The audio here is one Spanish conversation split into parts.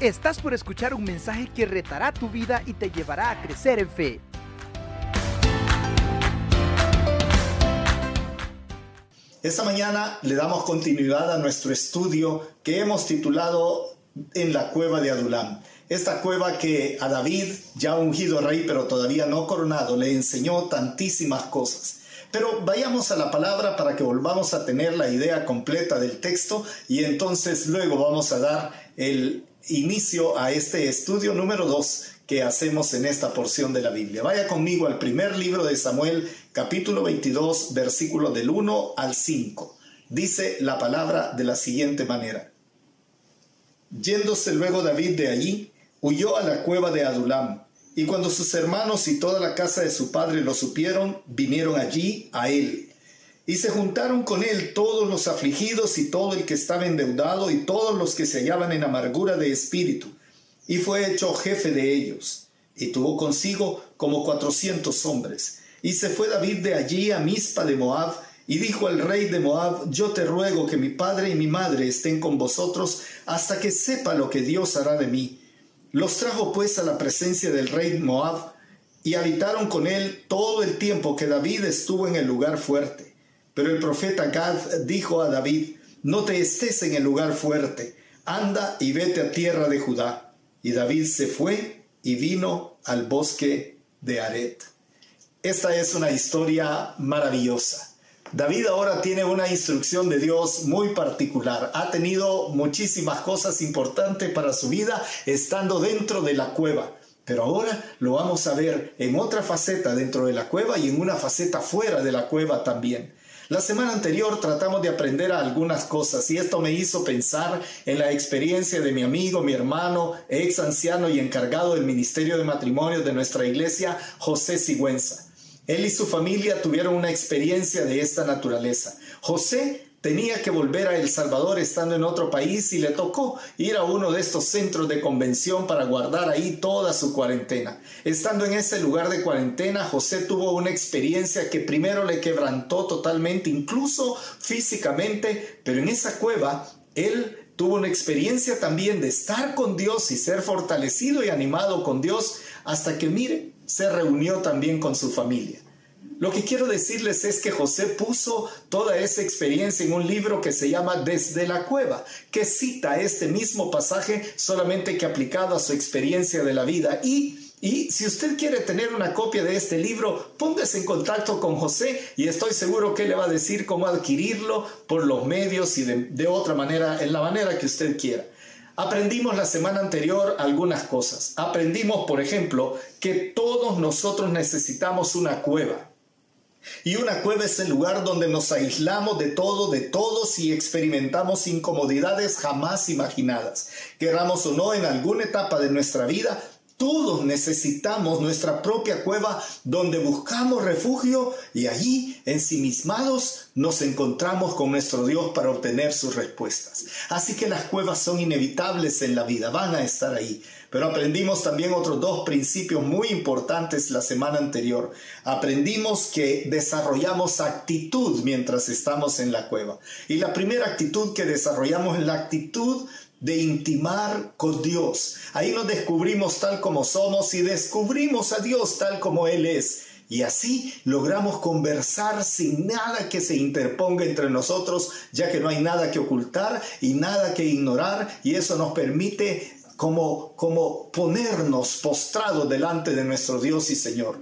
Estás por escuchar un mensaje que retará tu vida y te llevará a crecer en fe. Esta mañana le damos continuidad a nuestro estudio que hemos titulado En la cueva de Adulam. Esta cueva que a David, ya ungido rey pero todavía no coronado, le enseñó tantísimas cosas. Pero vayamos a la palabra para que volvamos a tener la idea completa del texto y entonces luego vamos a dar el inicio a este estudio número 2 que hacemos en esta porción de la Biblia. Vaya conmigo al primer libro de Samuel, capítulo 22, versículo del 1 al 5. Dice la palabra de la siguiente manera. Yéndose luego David de allí, huyó a la cueva de Adulam, y cuando sus hermanos y toda la casa de su padre lo supieron, vinieron allí a él. Y se juntaron con él todos los afligidos y todo el que estaba endeudado y todos los que se hallaban en amargura de espíritu y fue hecho jefe de ellos, y tuvo consigo como cuatrocientos hombres. Y se fue David de allí a Mispa de Moab, y dijo al rey de Moab, yo te ruego que mi padre y mi madre estén con vosotros hasta que sepa lo que Dios hará de mí. Los trajo pues a la presencia del rey Moab, y habitaron con él todo el tiempo que David estuvo en el lugar fuerte. Pero el profeta Gad dijo a David, no te estés en el lugar fuerte, anda y vete a tierra de Judá. Y David se fue y vino al bosque de Aret. Esta es una historia maravillosa. David ahora tiene una instrucción de Dios muy particular. Ha tenido muchísimas cosas importantes para su vida estando dentro de la cueva. Pero ahora lo vamos a ver en otra faceta dentro de la cueva y en una faceta fuera de la cueva también. La semana anterior tratamos de aprender algunas cosas y esto me hizo pensar en la experiencia de mi amigo, mi hermano, ex anciano y encargado del Ministerio de Matrimonio de nuestra iglesia, José Sigüenza. Él y su familia tuvieron una experiencia de esta naturaleza. José tenía que volver a El Salvador estando en otro país y le tocó ir a uno de estos centros de convención para guardar ahí toda su cuarentena. Estando en ese lugar de cuarentena, José tuvo una experiencia que primero le quebrantó totalmente, incluso físicamente, pero en esa cueva él tuvo una experiencia también de estar con Dios y ser fortalecido y animado con Dios hasta que, mire, se reunió también con su familia. Lo que quiero decirles es que José puso toda esa experiencia en un libro que se llama Desde la cueva, que cita este mismo pasaje solamente que aplicado a su experiencia de la vida. Y, y si usted quiere tener una copia de este libro, póngase en contacto con José y estoy seguro que le va a decir cómo adquirirlo por los medios y de, de otra manera, en la manera que usted quiera. Aprendimos la semana anterior algunas cosas. Aprendimos, por ejemplo, que todos nosotros necesitamos una cueva. Y una cueva es el lugar donde nos aislamos de todo, de todos y experimentamos incomodidades jamás imaginadas. Queramos o no, en alguna etapa de nuestra vida, todos necesitamos nuestra propia cueva donde buscamos refugio y allí, ensimismados, nos encontramos con nuestro Dios para obtener sus respuestas. Así que las cuevas son inevitables en la vida, van a estar ahí. Pero aprendimos también otros dos principios muy importantes la semana anterior. Aprendimos que desarrollamos actitud mientras estamos en la cueva. Y la primera actitud que desarrollamos es la actitud de intimar con Dios. Ahí nos descubrimos tal como somos y descubrimos a Dios tal como Él es. Y así logramos conversar sin nada que se interponga entre nosotros, ya que no hay nada que ocultar y nada que ignorar, y eso nos permite como, como ponernos postrados delante de nuestro Dios y Señor.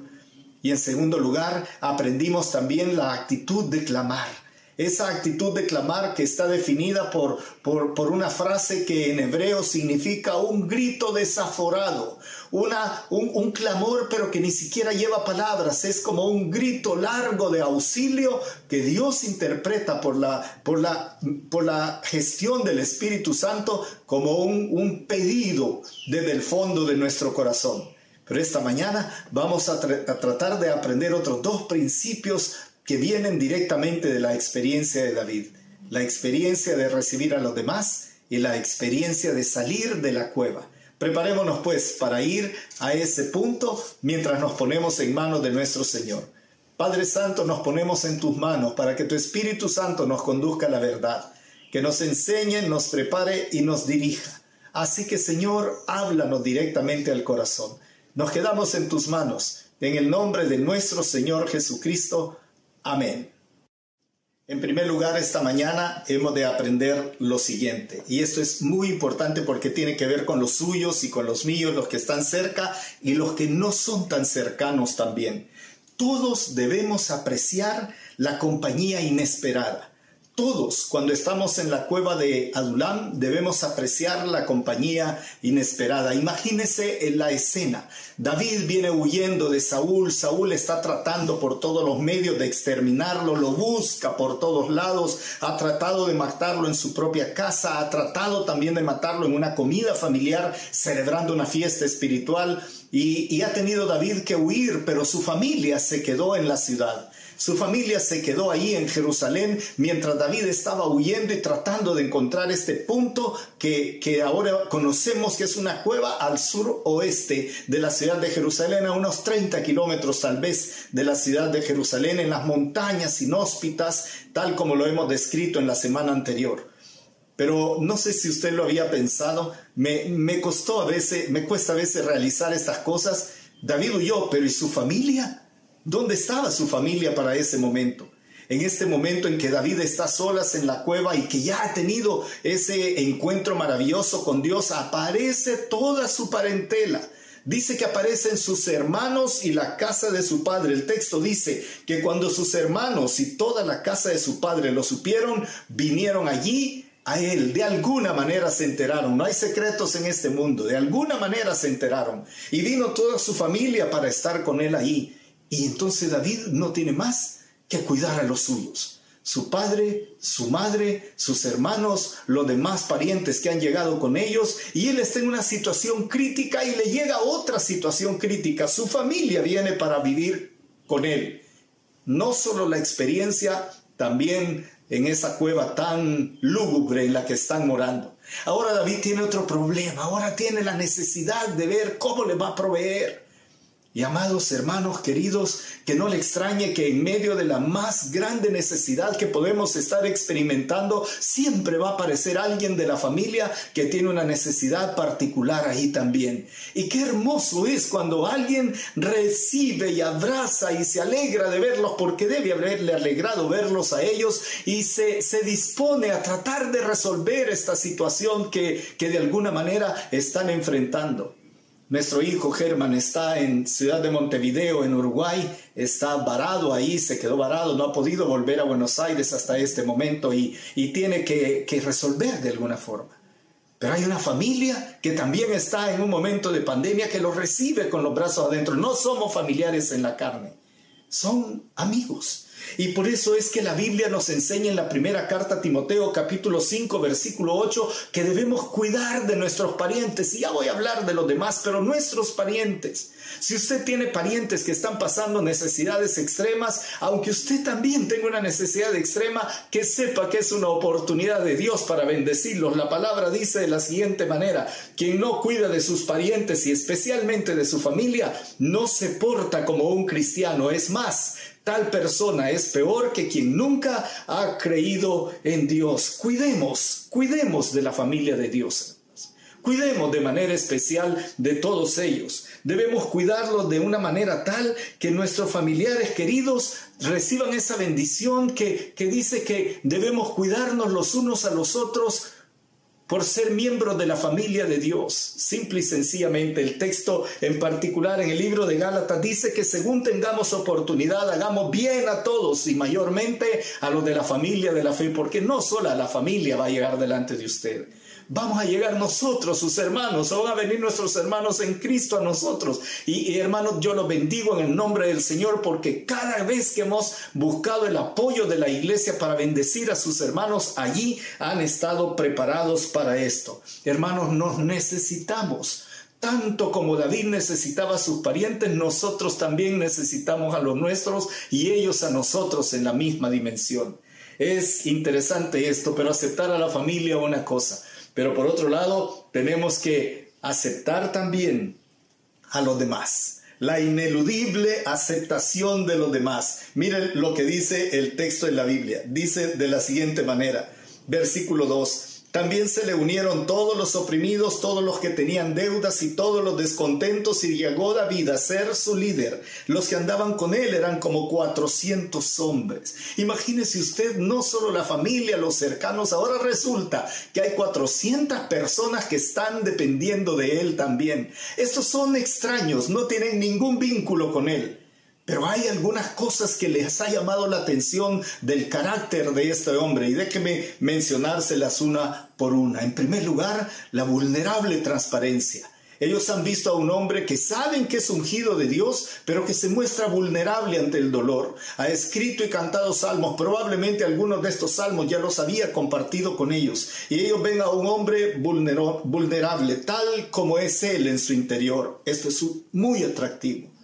Y en segundo lugar, aprendimos también la actitud de clamar. Esa actitud de clamar que está definida por, por, una frase que en hebreo significa un grito desaforado, una, un, clamor pero que ni siquiera lleva palabras, es como un grito largo de auxilio que Dios interpreta por la, por la, por la gestión del Espíritu Santo como un, un pedido desde el fondo de nuestro corazón. Pero esta mañana vamos a, a, tratar de aprender otros dos principios que vienen directamente de la experiencia de David, la experiencia de recibir a los demás y la experiencia de salir de la cueva. Preparémonos pues para ir a ese punto mientras nos ponemos en manos de nuestro Señor. Padre Santo, nos ponemos en tus manos para que tu Espíritu Santo nos conduzca a la verdad, que nos enseñe, nos prepare y nos dirija. Así que Señor, háblanos directamente al corazón. Nos quedamos en tus manos. En el nombre de nuestro Señor Jesucristo. Amén. En primer lugar, esta mañana hemos de aprender lo siguiente, y esto es muy importante porque tiene que ver con los suyos y con los míos, los que están cerca y los que no son tan cercanos también. Todos debemos apreciar la compañía inesperada. Todos, cuando estamos en la cueva de Adulam, debemos apreciar la compañía inesperada. Imagínese en la escena. David viene huyendo de Saúl. Saúl está tratando por todos los medios de exterminarlo. Lo busca por todos lados. Ha tratado de matarlo en su propia casa. Ha tratado también de matarlo en una comida familiar, celebrando una fiesta espiritual. Y, y ha tenido David que huir, pero su familia se quedó en la ciudad. Su familia se quedó ahí en Jerusalén mientras David estaba huyendo y tratando de encontrar este punto que, que ahora conocemos que es una cueva al sur oeste de la ciudad de Jerusalén, a unos 30 kilómetros tal vez de la ciudad de Jerusalén, en las montañas inhóspitas, tal como lo hemos descrito en la semana anterior. Pero no sé si usted lo había pensado, me, me costó a veces, me cuesta a veces realizar estas cosas. David huyó, pero ¿y su familia? ¿Dónde estaba su familia para ese momento? En este momento en que David está solas en la cueva y que ya ha tenido ese encuentro maravilloso con Dios, aparece toda su parentela. Dice que aparecen sus hermanos y la casa de su padre. El texto dice que cuando sus hermanos y toda la casa de su padre lo supieron, vinieron allí a él. De alguna manera se enteraron. No hay secretos en este mundo. De alguna manera se enteraron. Y vino toda su familia para estar con él ahí. Y entonces David no tiene más que cuidar a los suyos. Su padre, su madre, sus hermanos, los demás parientes que han llegado con ellos, y él está en una situación crítica y le llega otra situación crítica. Su familia viene para vivir con él. No solo la experiencia, también en esa cueva tan lúgubre en la que están morando. Ahora David tiene otro problema, ahora tiene la necesidad de ver cómo le va a proveer. Y amados hermanos queridos, que no le extrañe que en medio de la más grande necesidad que podemos estar experimentando, siempre va a aparecer alguien de la familia que tiene una necesidad particular ahí también. Y qué hermoso es cuando alguien recibe y abraza y se alegra de verlos, porque debe haberle alegrado verlos a ellos y se, se dispone a tratar de resolver esta situación que, que de alguna manera están enfrentando. Nuestro hijo Germán está en Ciudad de Montevideo, en Uruguay, está varado ahí, se quedó varado, no ha podido volver a Buenos Aires hasta este momento y, y tiene que, que resolver de alguna forma. Pero hay una familia que también está en un momento de pandemia que lo recibe con los brazos adentro. No somos familiares en la carne, son amigos y por eso es que la Biblia nos enseña en la primera carta a Timoteo capítulo 5 versículo 8 que debemos cuidar de nuestros parientes. Y ya voy a hablar de los demás, pero nuestros parientes. Si usted tiene parientes que están pasando necesidades extremas, aunque usted también tenga una necesidad extrema, que sepa que es una oportunidad de Dios para bendecirlos. La palabra dice de la siguiente manera, quien no cuida de sus parientes y especialmente de su familia, no se porta como un cristiano. Es más, Tal persona es peor que quien nunca ha creído en Dios. Cuidemos, cuidemos de la familia de Dios. Cuidemos de manera especial de todos ellos. Debemos cuidarlos de una manera tal que nuestros familiares queridos reciban esa bendición que, que dice que debemos cuidarnos los unos a los otros por ser miembros de la familia de Dios. Simple y sencillamente el texto en particular en el libro de Gálatas dice que según tengamos oportunidad hagamos bien a todos y mayormente a los de la familia de la fe, porque no solo a la familia va a llegar delante de usted vamos a llegar nosotros, sus hermanos, van a venir nuestros hermanos en Cristo a nosotros. Y, hermanos, yo los bendigo en el nombre del Señor porque cada vez que hemos buscado el apoyo de la iglesia para bendecir a sus hermanos, allí han estado preparados para esto. Hermanos, nos necesitamos. Tanto como David necesitaba a sus parientes, nosotros también necesitamos a los nuestros y ellos a nosotros en la misma dimensión. Es interesante esto, pero aceptar a la familia una cosa. Pero por otro lado, tenemos que aceptar también a los demás. La ineludible aceptación de los demás. Miren lo que dice el texto en la Biblia. Dice de la siguiente manera, versículo 2. También se le unieron todos los oprimidos, todos los que tenían deudas y todos los descontentos y llegó David a ser su líder. Los que andaban con él eran como 400 hombres. Imagínese usted, no solo la familia, los cercanos, ahora resulta que hay 400 personas que están dependiendo de él también. Estos son extraños, no tienen ningún vínculo con él. Pero hay algunas cosas que les ha llamado la atención del carácter de este hombre y déjeme mencionárselas una por una. En primer lugar, la vulnerable transparencia. Ellos han visto a un hombre que saben que es ungido de Dios, pero que se muestra vulnerable ante el dolor. Ha escrito y cantado salmos, probablemente algunos de estos salmos ya los había compartido con ellos. Y ellos ven a un hombre vulnerable, tal como es él en su interior. Esto es muy atractivo.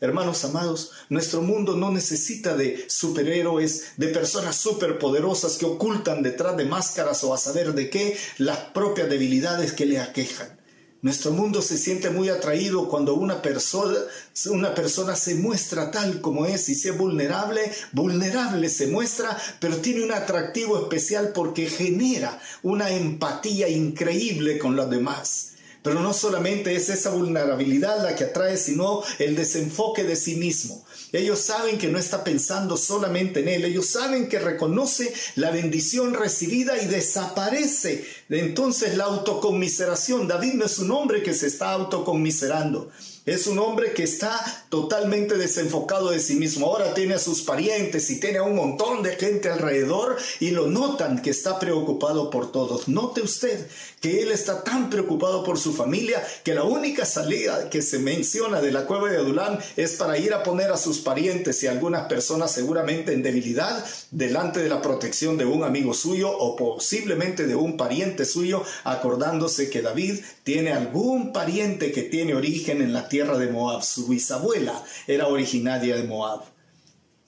Hermanos amados, nuestro mundo no necesita de superhéroes, de personas superpoderosas que ocultan detrás de máscaras o a saber de qué las propias debilidades que le aquejan. Nuestro mundo se siente muy atraído cuando una persona, se muestra tal como es y si es vulnerable, vulnerable se muestra, pero tiene un atractivo especial porque genera una empatía increíble con los demás. Pero no solamente es esa vulnerabilidad la que atrae, sino el desenfoque de sí mismo. Ellos saben que no está pensando solamente en él, ellos saben que reconoce la bendición recibida y desaparece. Entonces la autoconmiseración, David no es un hombre que se está autoconmiserando, es un hombre que está totalmente desenfocado de sí mismo. Ahora tiene a sus parientes y tiene a un montón de gente alrededor y lo notan que está preocupado por todos. Note usted que él está tan preocupado por su familia que la única salida que se menciona de la cueva de Adulán es para ir a poner a sus parientes y algunas personas seguramente en debilidad delante de la protección de un amigo suyo o posiblemente de un pariente suyo, acordándose que David tiene algún pariente que tiene origen en la tierra de Moab. Su bisabuela era originaria de Moab.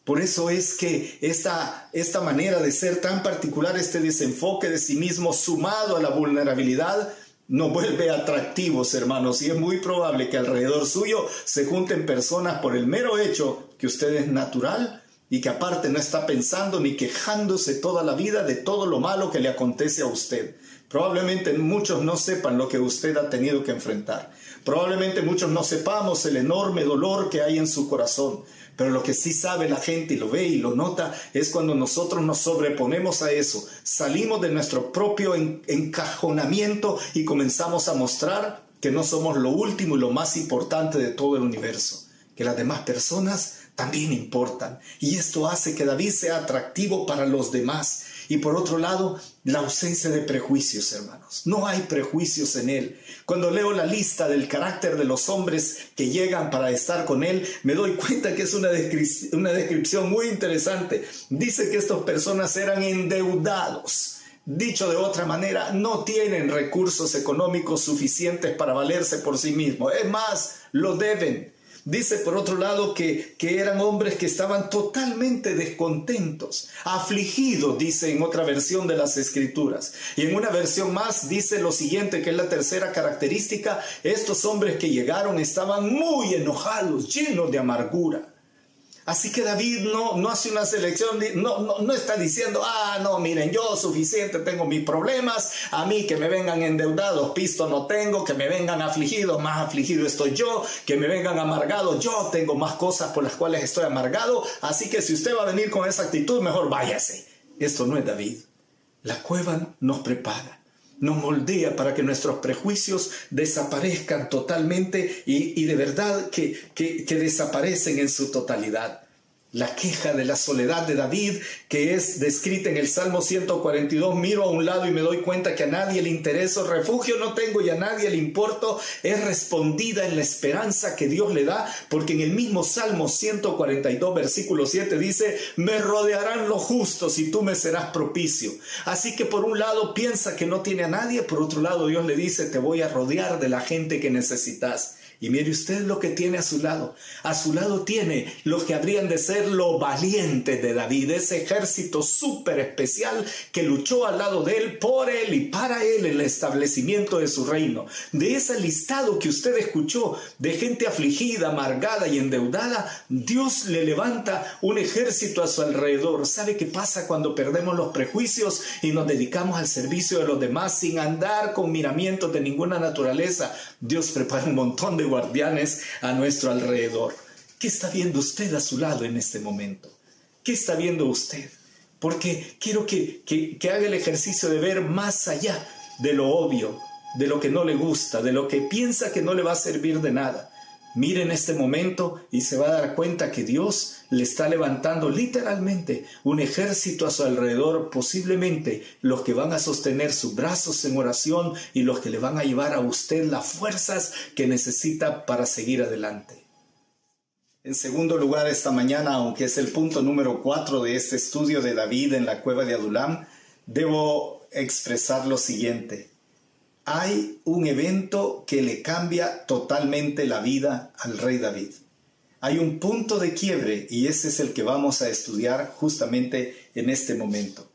Por eso es que esta, esta manera de ser tan particular, este desenfoque de sí mismo sumado a la vulnerabilidad, nos vuelve atractivos, hermanos, y es muy probable que alrededor suyo se junten personas por el mero hecho que usted es natural y que aparte no está pensando ni quejándose toda la vida de todo lo malo que le acontece a usted. Probablemente muchos no sepan lo que usted ha tenido que enfrentar. Probablemente muchos no sepamos el enorme dolor que hay en su corazón, pero lo que sí sabe la gente y lo ve y lo nota es cuando nosotros nos sobreponemos a eso, salimos de nuestro propio encajonamiento y comenzamos a mostrar que no somos lo último y lo más importante de todo el universo, que las demás personas también importan. Y esto hace que David sea atractivo para los demás. Y por otro lado, la ausencia de prejuicios, hermanos. No hay prejuicios en él. Cuando leo la lista del carácter de los hombres que llegan para estar con él, me doy cuenta que es una, una descripción muy interesante. Dice que estas personas eran endeudados. Dicho de otra manera, no tienen recursos económicos suficientes para valerse por sí mismos. Es más, lo deben. Dice por otro lado que, que eran hombres que estaban totalmente descontentos, afligidos, dice en otra versión de las escrituras. Y en una versión más dice lo siguiente, que es la tercera característica, estos hombres que llegaron estaban muy enojados, llenos de amargura. Así que David no, no hace una selección, no, no, no, está diciendo, ah, no, miren, yo suficiente tengo mis problemas, a mí que me vengan endeudados, pisto no tengo, que me vengan afligidos, más afligido estoy yo, que me vengan amargados, yo tengo más cosas por las cuales estoy amargado, así que si usted va a venir con esa actitud, mejor váyase. Esto no es David. La cueva nos prepara nos moldea para que nuestros prejuicios desaparezcan totalmente y, de verdad que, que, que desaparecen en su totalidad. La queja de la soledad de David, que es descrita en el Salmo 142, miro a un lado y me doy cuenta que a nadie le intereso, refugio no tengo y a nadie le importo, es respondida en la esperanza que Dios le da, porque en el mismo Salmo 142, versículo 7 dice, me rodearán los justos y tú me serás propicio. Así que por un lado piensa que no tiene a nadie, por otro lado Dios le dice, te voy a rodear de la gente que necesitas. Y mire usted lo que tiene a su lado. A su lado tiene los que habrían de ser lo valientes de David, ese ejército súper especial que luchó al lado de él, por él y para él el establecimiento de su reino. De ese listado que usted escuchó de gente afligida, amargada y endeudada, Dios le levanta un ejército a su alrededor. ¿Sabe qué pasa cuando perdemos los prejuicios y nos dedicamos al servicio de los demás sin andar con miramientos de ninguna naturaleza? Dios prepara un montón de guardianes a nuestro alrededor. ¿Qué está viendo usted a su lado en este momento? ¿Qué está viendo usted? Porque quiero que, que, haga el ejercicio de ver más allá de lo obvio, de lo que no le gusta, de lo que piensa que no le va a servir de nada. Mire en este momento y se va a dar cuenta que Dios le está levantando literalmente un ejército a su alrededor, posiblemente los que van a sostener sus brazos en oración y los que le van a llevar a usted las fuerzas que necesita para seguir adelante. En segundo lugar, esta mañana, aunque es el punto número cuatro de este estudio de David en la cueva de Adulam, debo expresar lo siguiente. Hay un evento que le cambia totalmente la vida al rey David. Hay un punto de quiebre y ese es el que vamos a estudiar justamente en este momento.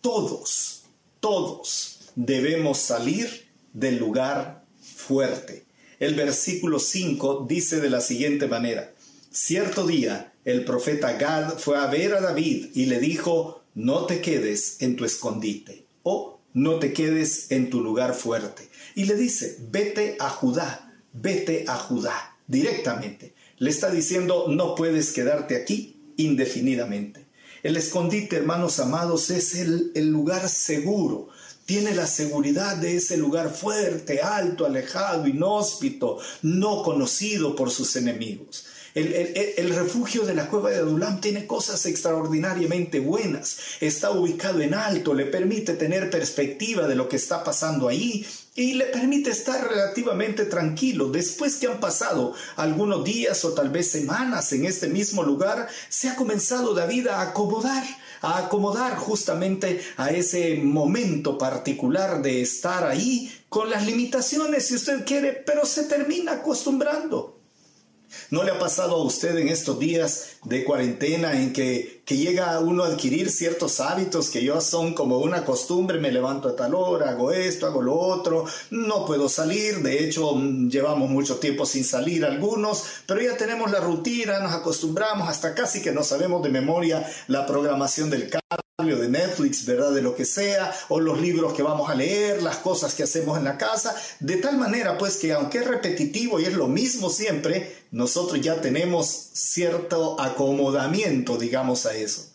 Todos, todos debemos salir del lugar fuerte. El versículo 5 dice de la siguiente manera, Cierto día el profeta Gad fue a ver a David y le dijo, no te quedes en tu escondite o no te quedes en tu lugar fuerte. Y le dice, vete a Judá, vete a Judá directamente. Le está diciendo, no puedes quedarte aquí indefinidamente. El escondite, hermanos amados, es el, el lugar seguro, tiene la seguridad de ese lugar fuerte, alto, alejado, inhóspito, no conocido por sus enemigos. El, refugio de la cueva de Adulam tiene cosas extraordinariamente buenas. Está ubicado en alto, le permite tener perspectiva de lo que está pasando ahí y le permite estar relativamente tranquilo. Después que han pasado algunos días o tal vez semanas en este mismo lugar, se ha comenzado David a acomodar a acomodar justamente a ese momento particular de estar ahí con las limitaciones si usted quiere, pero se termina acostumbrando. ¿No le ha pasado a usted en estos días de cuarentena en que, que, llega uno a adquirir ciertos hábitos que yo son como una costumbre? Me levanto a tal hora, hago esto, hago lo otro, no puedo salir, de hecho mm, llevamos mucho tiempo sin salir algunos, pero ya tenemos la rutina, nos acostumbramos, hasta casi que no sabemos de memoria la programación del de Netflix, ¿verdad? De lo que sea, o los libros que vamos a leer, las cosas que hacemos en la casa, de tal manera pues que aunque es repetitivo y es lo mismo siempre, nosotros ya tenemos cierto acomodamiento, digamos, a eso.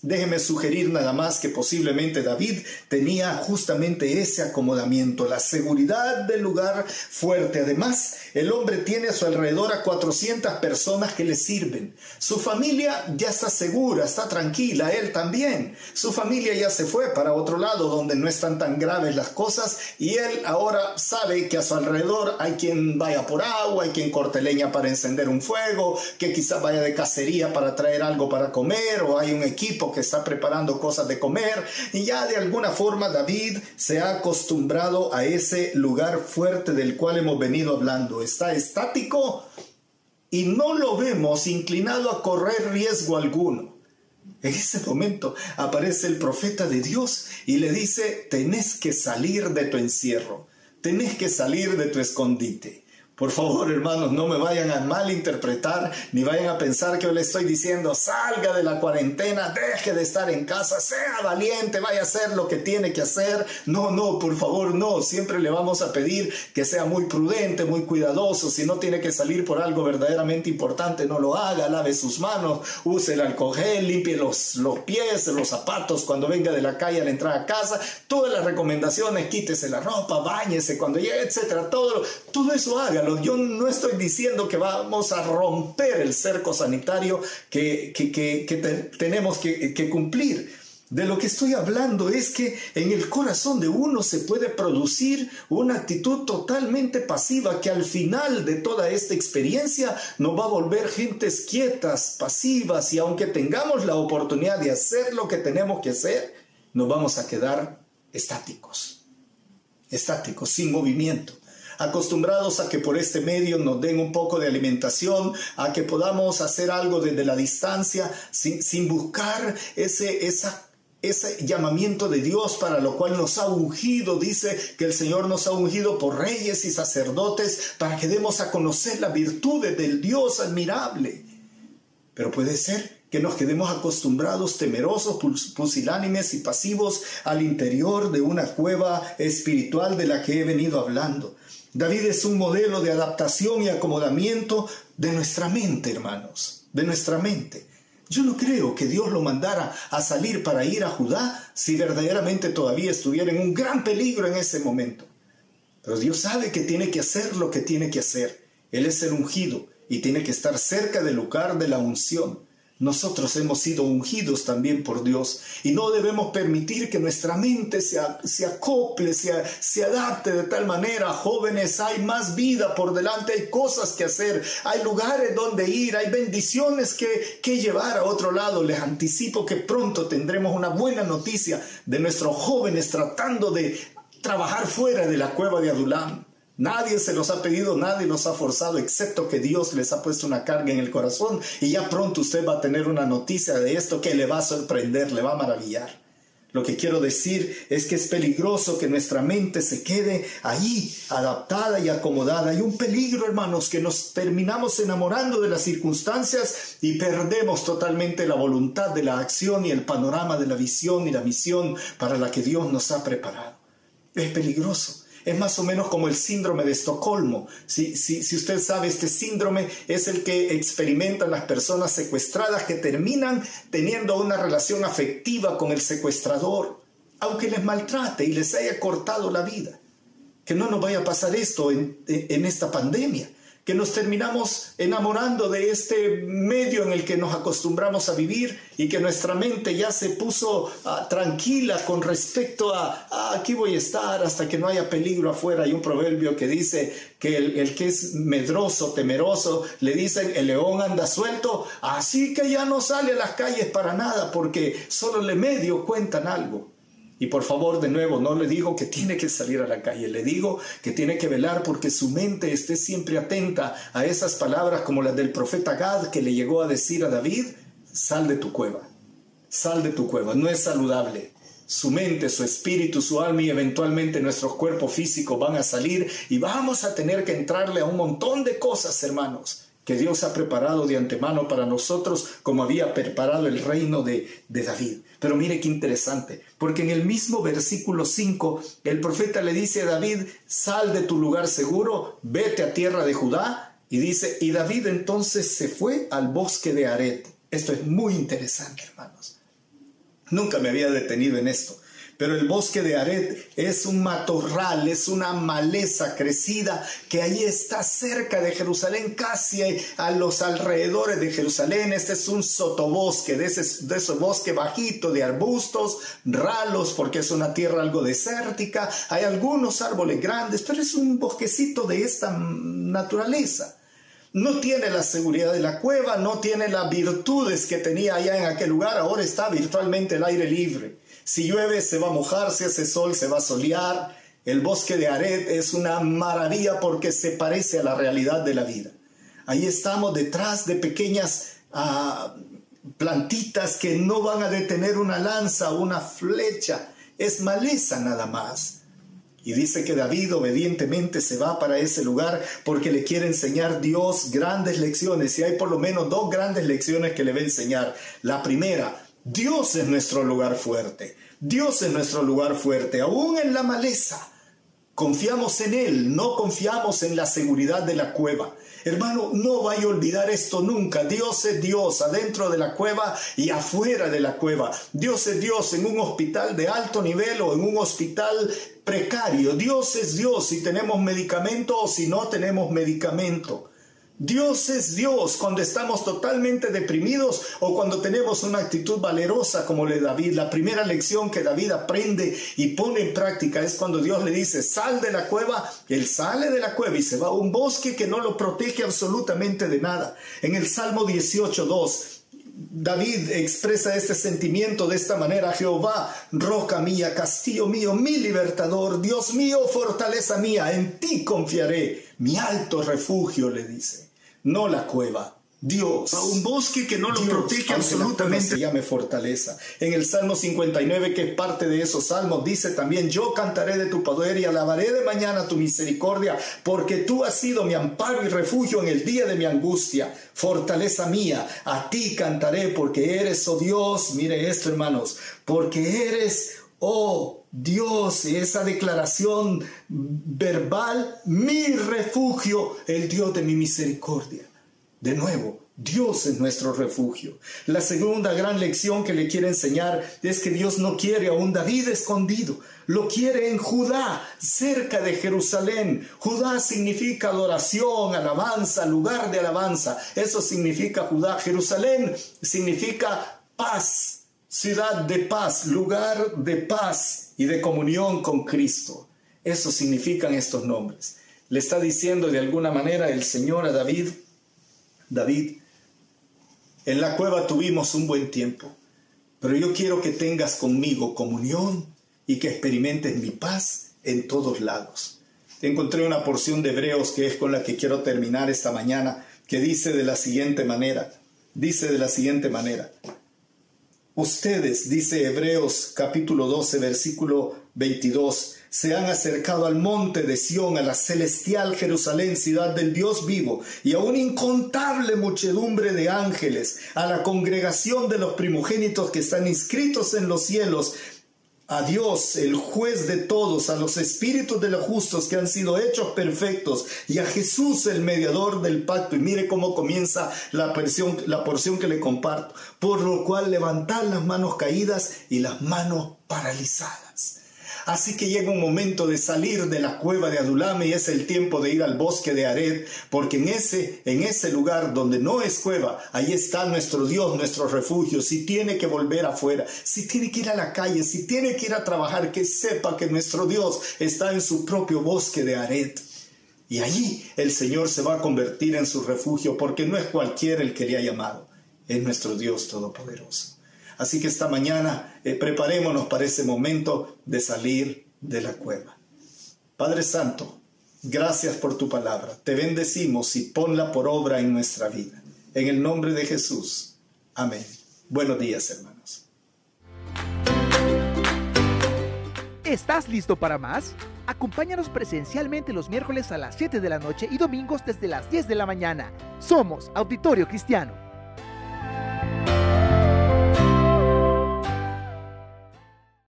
Déjeme sugerir nada más que posiblemente David tenía justamente ese acomodamiento, la seguridad del lugar fuerte. Además, el hombre tiene a su alrededor a 400 personas que le sirven. Su familia ya está segura, está tranquila, él también. Su familia ya se fue para otro lado donde no están tan graves las cosas y él ahora sabe que a su alrededor hay quien vaya por agua, hay quien corte leña para encender un fuego, que quizás vaya de cacería para traer algo para comer o hay un equipo que está preparando cosas de comer y ya de alguna forma David se ha acostumbrado a ese lugar fuerte del cual hemos venido hablando. Está estático y no lo vemos inclinado a correr riesgo alguno. En ese momento aparece el profeta de Dios y le dice, tenés que salir de tu encierro, tenés que salir de tu escondite. Por favor, hermanos, no me vayan a malinterpretar ni vayan a pensar que yo le estoy diciendo salga de la cuarentena, deje de estar en casa, sea valiente, vaya a hacer lo que tiene que hacer. No, no, por favor, no. Siempre le vamos a pedir que sea muy prudente, muy cuidadoso. Si no tiene que salir por algo verdaderamente importante, no lo haga. Lave sus manos, use el alcohol limpie los, los pies, los zapatos cuando venga de la calle al entrar a casa. Todas las recomendaciones, quítese la ropa, bañese cuando llegue, etcétera. Todo, todo eso hágalo yo no estoy diciendo que vamos a romper el cerco sanitario que, tenemos que cumplir. De lo que estoy hablando es que en el corazón de uno se puede producir una actitud totalmente pasiva que al final de toda esta experiencia nos va a volver gentes quietas, pasivas y aunque tengamos la oportunidad de hacer lo que tenemos que hacer, nos vamos a quedar estáticos, estáticos, sin movimiento. Acostumbrados a que por este medio nos den un poco de alimentación, a que podamos hacer algo desde la distancia sin, sin buscar ese, esa ese llamamiento de Dios para lo cual nos ha ungido, dice que el Señor nos ha ungido por reyes y sacerdotes para que demos a conocer las virtudes del Dios admirable. Pero puede ser que nos quedemos acostumbrados, temerosos, pusilánimes y pasivos al interior de una cueva espiritual de la que he venido hablando. David es un modelo de adaptación y acomodamiento de nuestra mente, hermanos, de nuestra mente. Yo no creo que Dios lo mandara a salir para ir a Judá si verdaderamente todavía estuviera en un gran peligro en ese momento. Pero Dios sabe que tiene que hacer lo que tiene que hacer. Él es el ungido y tiene que estar cerca del lugar de la unción. Nosotros hemos sido ungidos también por Dios y no debemos permitir que nuestra mente se, se acople, se, se, adapte de tal manera. Jóvenes, hay más vida por delante, hay cosas que hacer, hay lugares donde ir, hay bendiciones que, que llevar a otro lado. Les anticipo que pronto tendremos una buena noticia de nuestros jóvenes tratando de trabajar fuera de la cueva de Adulam. Nadie se los ha pedido, nadie los ha forzado, excepto que Dios les ha puesto una carga en el corazón y ya pronto usted va a tener una noticia de esto que le va a sorprender, le va a maravillar. Lo que quiero decir es que es peligroso que nuestra mente se quede ahí, adaptada y acomodada. Hay un peligro, hermanos, que nos terminamos enamorando de las circunstancias y perdemos totalmente la voluntad de la acción y el panorama de la visión y la misión para la que Dios nos ha preparado. Es peligroso. Es más o menos como el síndrome de Estocolmo. Si, si, usted sabe, este síndrome es el que experimentan las personas secuestradas que terminan teniendo una relación afectiva con el secuestrador, aunque les maltrate y les haya cortado la vida. Que no nos vaya a pasar esto en, en esta pandemia que nos terminamos enamorando de este medio en el que nos acostumbramos a vivir y que nuestra mente ya se puso ah, tranquila con respecto a ah, aquí voy a estar hasta que no haya peligro afuera. Hay un proverbio que dice que el, el que es medroso, temeroso, le dicen el león anda suelto, así que ya no sale a las calles para nada porque solo le medio cuentan algo. Y por favor, de nuevo, no le digo que tiene que salir a la calle, le digo que tiene que velar porque su mente esté siempre atenta a esas palabras como las del profeta Gad que le llegó a decir a David, sal de tu cueva, sal de tu cueva, no es saludable. Su mente, su espíritu, su alma y eventualmente nuestros cuerpos físicos van a salir y vamos a tener que entrarle a un montón de cosas, hermanos que Dios ha preparado de antemano para nosotros como había preparado el reino de, David. Pero mire qué interesante, porque en el mismo versículo 5 el profeta le dice a David, sal de tu lugar seguro, vete a tierra de Judá, y dice, y David entonces se fue al bosque de Aret. Esto es muy interesante, hermanos. Nunca me había detenido en esto. Pero el bosque de Aret es un matorral, es una maleza crecida que ahí está cerca de Jerusalén, casi a los alrededores de Jerusalén. Este es un sotobosque, de ese, de ese bosque bajito de arbustos, ralos, porque es una tierra algo desértica. Hay algunos árboles grandes, pero es un bosquecito de esta naturaleza. No tiene la seguridad de la cueva, no tiene las virtudes que tenía allá en aquel lugar, ahora está virtualmente el aire libre. Si llueve se va a mojar, si hace sol se va a solear. El bosque de Aret es una maravilla porque se parece a la realidad de la vida. Ahí estamos detrás de pequeñas ah, plantitas que no van a detener una lanza una flecha. Es maleza nada más. Y dice que David obedientemente se va para ese lugar porque le quiere enseñar Dios grandes lecciones. Y hay por lo menos dos grandes lecciones que le va a enseñar. La primera, Dios es nuestro lugar fuerte. Dios es nuestro lugar fuerte, aún en la maleza. Confiamos en Él, no confiamos en la seguridad de la cueva. Hermano, no vaya a olvidar esto nunca. Dios es Dios adentro de la cueva y afuera de la cueva. Dios es Dios en un hospital de alto nivel o en un hospital precario. Dios es Dios si tenemos medicamento o si no tenemos medicamento. Dios es Dios cuando estamos totalmente deprimidos o cuando tenemos una actitud valerosa como la de David. La primera lección que David aprende y pone en práctica es cuando Dios le dice, sal de la cueva, él sale de la cueva y se va a un bosque que no lo protege absolutamente de nada. En el Salmo 18.2 David expresa este sentimiento de esta manera, Jehová, roca mía, castillo mío, mi libertador, Dios mío, fortaleza mía, en ti confiaré, mi alto refugio, le dice, no la cueva, Dios. A un bosque que no lo protege absolutamente. llame fortaleza. En el Salmo 59, que es parte de esos salmos, dice también, yo cantaré de tu poder y alabaré de mañana tu misericordia, porque tú has sido mi amparo y refugio en el día de mi angustia. Fortaleza mía, a ti cantaré, porque eres, oh Dios, mire esto hermanos, porque eres, oh Dios, esa declaración verbal, mi refugio, el Dios de mi misericordia. De nuevo, Dios es nuestro refugio. La segunda gran lección que le quiere enseñar es que Dios no quiere a un David escondido, lo quiere en Judá, cerca de Jerusalén. Judá significa adoración, alabanza, lugar de alabanza. Eso significa Judá. Jerusalén significa paz, ciudad de paz, lugar de paz y de comunión con Cristo. Eso significan estos nombres. Le está diciendo de alguna manera el Señor a David, David, en la cueva tuvimos un buen tiempo, pero yo quiero que tengas conmigo comunión y que experimentes mi paz en todos lados. Encontré una porción de Hebreos que es con la que quiero terminar esta mañana, que dice de la siguiente manera, dice de la siguiente manera, ustedes, dice Hebreos capítulo 12, versículo 22, se han acercado al monte de Sión, a la celestial Jerusalén, ciudad del Dios vivo, y a una incontable muchedumbre de ángeles, a la congregación de los primogénitos que están inscritos en los cielos, a Dios, el juez de todos, a los espíritus de los justos que han sido hechos perfectos, y a Jesús, el mediador del pacto. Y mire cómo comienza la porción, que le comparto. Por lo cual levantar las manos caídas y las manos paralizadas Así que llega un momento de salir de la cueva de Adulame y es el tiempo de ir al bosque de Ared, porque en ese, en ese lugar donde no es cueva, ahí está nuestro Dios, nuestro refugio. Si tiene que volver afuera, si tiene que ir a la calle, si tiene que ir a trabajar, que sepa que nuestro Dios está en su propio bosque de Ared. Y allí el Señor se va a convertir en su refugio, porque no es cualquiera el que le ha llamado, es nuestro Dios Todopoderoso. Así que esta mañana eh, preparémonos para ese momento de salir de la cueva. Padre Santo, gracias por tu palabra. Te bendecimos y ponla por obra en nuestra vida. En el nombre de Jesús. Amén. Buenos días, hermanos. ¿Estás listo para más? Acompáñanos presencialmente los miércoles a las 7 de la noche y domingos desde las 10 de la mañana. Somos Auditorio Cristiano.